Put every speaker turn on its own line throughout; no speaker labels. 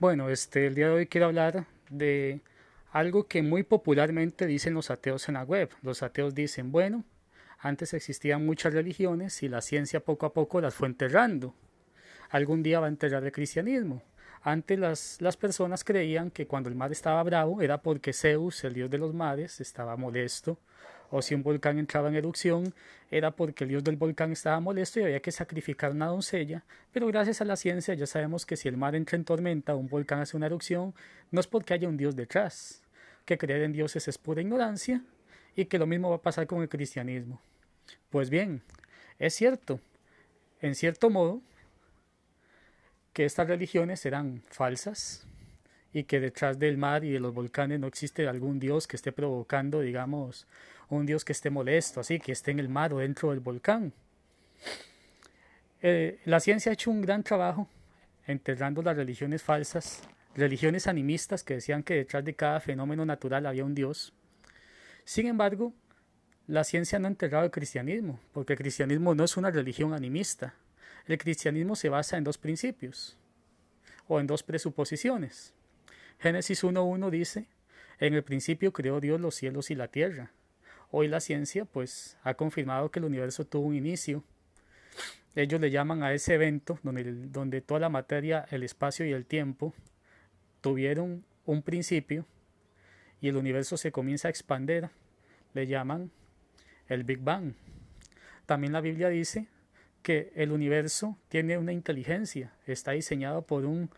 Bueno, este, el día de hoy quiero hablar de algo que muy popularmente dicen los ateos en la web. Los ateos dicen, bueno, antes existían muchas religiones y la ciencia poco a poco las fue enterrando. Algún día va a enterrar el cristianismo. Antes las, las personas creían que cuando el mar estaba bravo era porque Zeus, el dios de los mares, estaba molesto, o si un volcán entraba en erupción era porque el dios del volcán estaba molesto y había que sacrificar una doncella, pero gracias a la ciencia ya sabemos que si el mar entra en tormenta o un volcán hace una erupción, no es porque haya un dios detrás, que creer en dioses es pura ignorancia y que lo mismo va a pasar con el cristianismo. Pues bien, es cierto, en cierto modo, que estas religiones eran falsas y que detrás del mar y de los volcanes no existe algún dios que esté provocando, digamos, un dios que esté molesto, así que esté en el mar o dentro del volcán. Eh, la ciencia ha hecho un gran trabajo enterrando las religiones falsas, religiones animistas que decían que detrás de cada fenómeno natural había un dios. Sin embargo, la ciencia no ha enterrado el cristianismo, porque el cristianismo no es una religión animista. El cristianismo se basa en dos principios o en dos presuposiciones. Génesis 1.1 dice, en el principio creó Dios los cielos y la tierra. Hoy la ciencia pues ha confirmado que el universo tuvo un inicio. Ellos le llaman a ese evento donde, donde toda la materia, el espacio y el tiempo tuvieron un principio y el universo se comienza a expandir, le llaman el Big Bang. También la Biblia dice que el universo tiene una inteligencia, está diseñado por un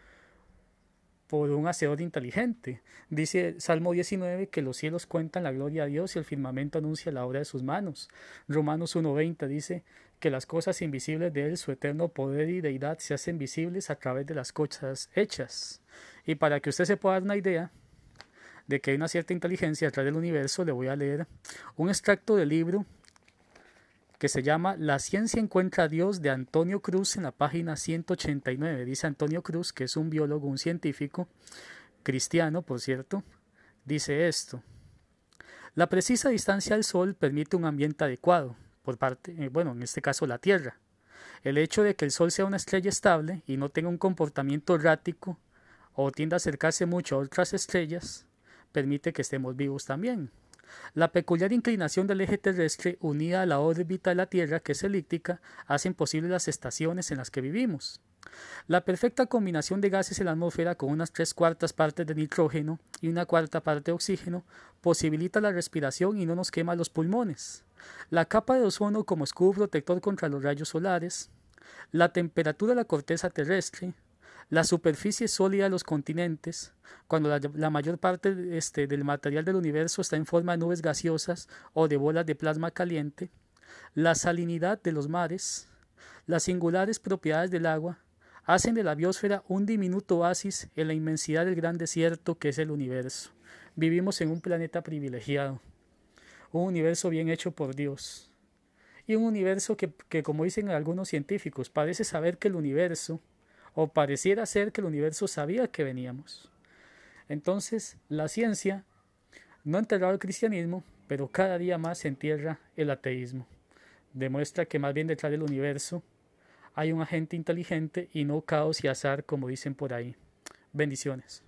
por un hacedor inteligente. Dice Salmo 19 que los cielos cuentan la gloria a Dios y el firmamento anuncia la obra de sus manos. Romanos 1.20 dice que las cosas invisibles de Él, su eterno poder y deidad, se hacen visibles a través de las cosas hechas. Y para que usted se pueda dar una idea de que hay una cierta inteligencia detrás del universo, le voy a leer un extracto del libro que se llama La ciencia encuentra a Dios de Antonio Cruz en la página 189. Dice Antonio Cruz, que es un biólogo, un científico, cristiano, por cierto, dice esto. La precisa distancia al Sol permite un ambiente adecuado, por parte, eh, bueno, en este caso la Tierra. El hecho de que el Sol sea una estrella estable y no tenga un comportamiento errático o tienda a acercarse mucho a otras estrellas, permite que estemos vivos también. La peculiar inclinación del eje terrestre unida a la órbita de la Tierra, que es elíptica, hacen posibles las estaciones en las que vivimos. La perfecta combinación de gases en la atmósfera con unas tres cuartas partes de nitrógeno y una cuarta parte de oxígeno posibilita la respiración y no nos quema los pulmones. La capa de ozono como escudo protector contra los rayos solares. La temperatura de la corteza terrestre, la superficie sólida de los continentes, cuando la, mayor parte este, del material del universo está en forma de nubes gaseosas o de bolas de plasma caliente, la salinidad de los mares, las singulares propiedades del agua, hacen de la biosfera un diminuto oasis en la inmensidad del gran desierto que es el universo. Vivimos en un planeta privilegiado, un universo bien hecho por Dios, y un universo que, que como dicen algunos científicos, parece saber que el universo o pareciera ser que el universo sabía que veníamos. Entonces, la ciencia no ha enterrado el cristianismo, pero cada día más se entierra el ateísmo. Demuestra que más bien detrás del universo hay un agente inteligente y no caos y azar como dicen por ahí. Bendiciones.